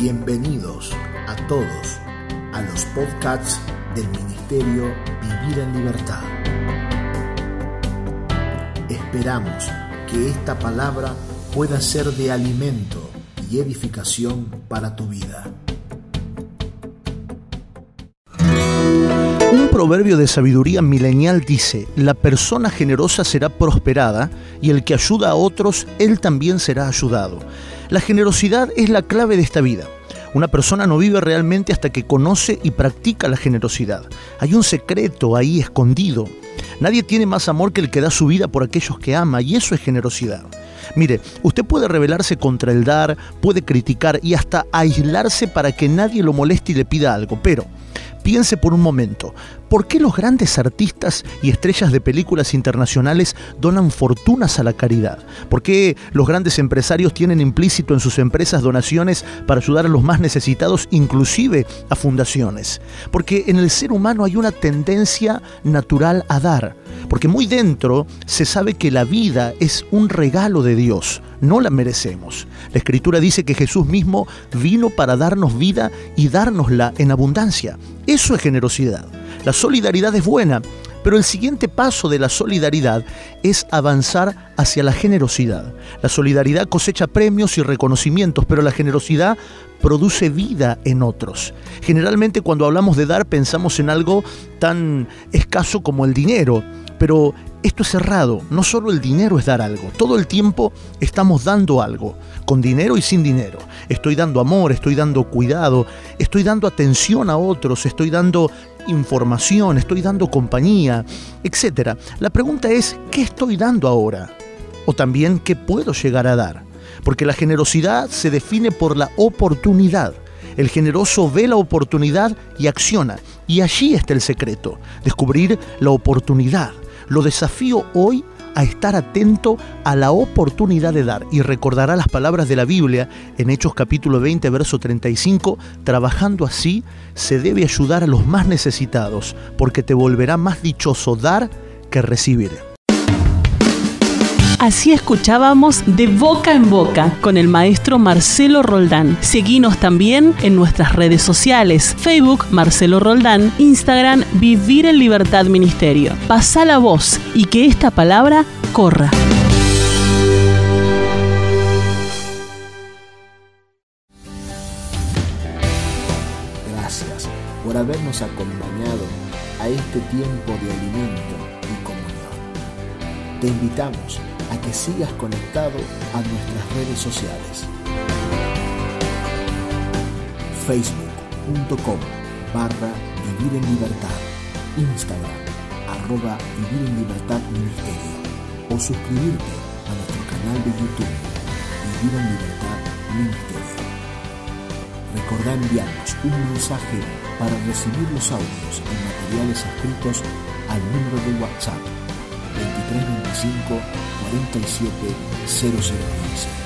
Bienvenidos a todos a los podcasts del Ministerio Vivir en Libertad. Esperamos que esta palabra pueda ser de alimento y edificación para tu vida. Un proverbio de sabiduría milenial dice, la persona generosa será prosperada y el que ayuda a otros, él también será ayudado. La generosidad es la clave de esta vida. Una persona no vive realmente hasta que conoce y practica la generosidad. Hay un secreto ahí escondido. Nadie tiene más amor que el que da su vida por aquellos que ama y eso es generosidad. Mire, usted puede rebelarse contra el dar, puede criticar y hasta aislarse para que nadie lo moleste y le pida algo, pero Piense por un momento, ¿por qué los grandes artistas y estrellas de películas internacionales donan fortunas a la caridad? ¿Por qué los grandes empresarios tienen implícito en sus empresas donaciones para ayudar a los más necesitados, inclusive a fundaciones? Porque en el ser humano hay una tendencia natural a dar, porque muy dentro se sabe que la vida es un regalo de Dios, no la merecemos. La escritura dice que Jesús mismo vino para darnos vida y dárnosla en abundancia. Eso es generosidad. La solidaridad es buena, pero el siguiente paso de la solidaridad es avanzar hacia la generosidad. La solidaridad cosecha premios y reconocimientos, pero la generosidad produce vida en otros. Generalmente cuando hablamos de dar pensamos en algo tan escaso como el dinero, pero esto es errado, no solo el dinero es dar algo, todo el tiempo estamos dando algo, con dinero y sin dinero. Estoy dando amor, estoy dando cuidado, estoy dando atención a otros, estoy dando información, estoy dando compañía, etc. La pregunta es, ¿qué estoy dando ahora? O también, ¿qué puedo llegar a dar? Porque la generosidad se define por la oportunidad. El generoso ve la oportunidad y acciona. Y allí está el secreto, descubrir la oportunidad lo desafío hoy a estar atento a la oportunidad de dar y recordará las palabras de la Biblia en Hechos capítulo 20, verso 35, trabajando así se debe ayudar a los más necesitados, porque te volverá más dichoso dar que recibir. Así escuchábamos de boca en boca con el maestro Marcelo Roldán. Seguinos también en nuestras redes sociales, Facebook Marcelo Roldán, Instagram Vivir en Libertad Ministerio. Pasa la voz y que esta palabra corra. Gracias por habernos acompañado a este tiempo de alimento y comunión. Te invitamos a que sigas conectado a nuestras redes sociales. Facebook.com barra Vivir en Libertad. Instagram arroba Vivir en Libertad Ministerio. O suscribirte a nuestro canal de YouTube Vivir en Libertad Ministerio. Recordá enviarnos un mensaje para recibir los audios y materiales escritos al número de WhatsApp 2325 47 0015.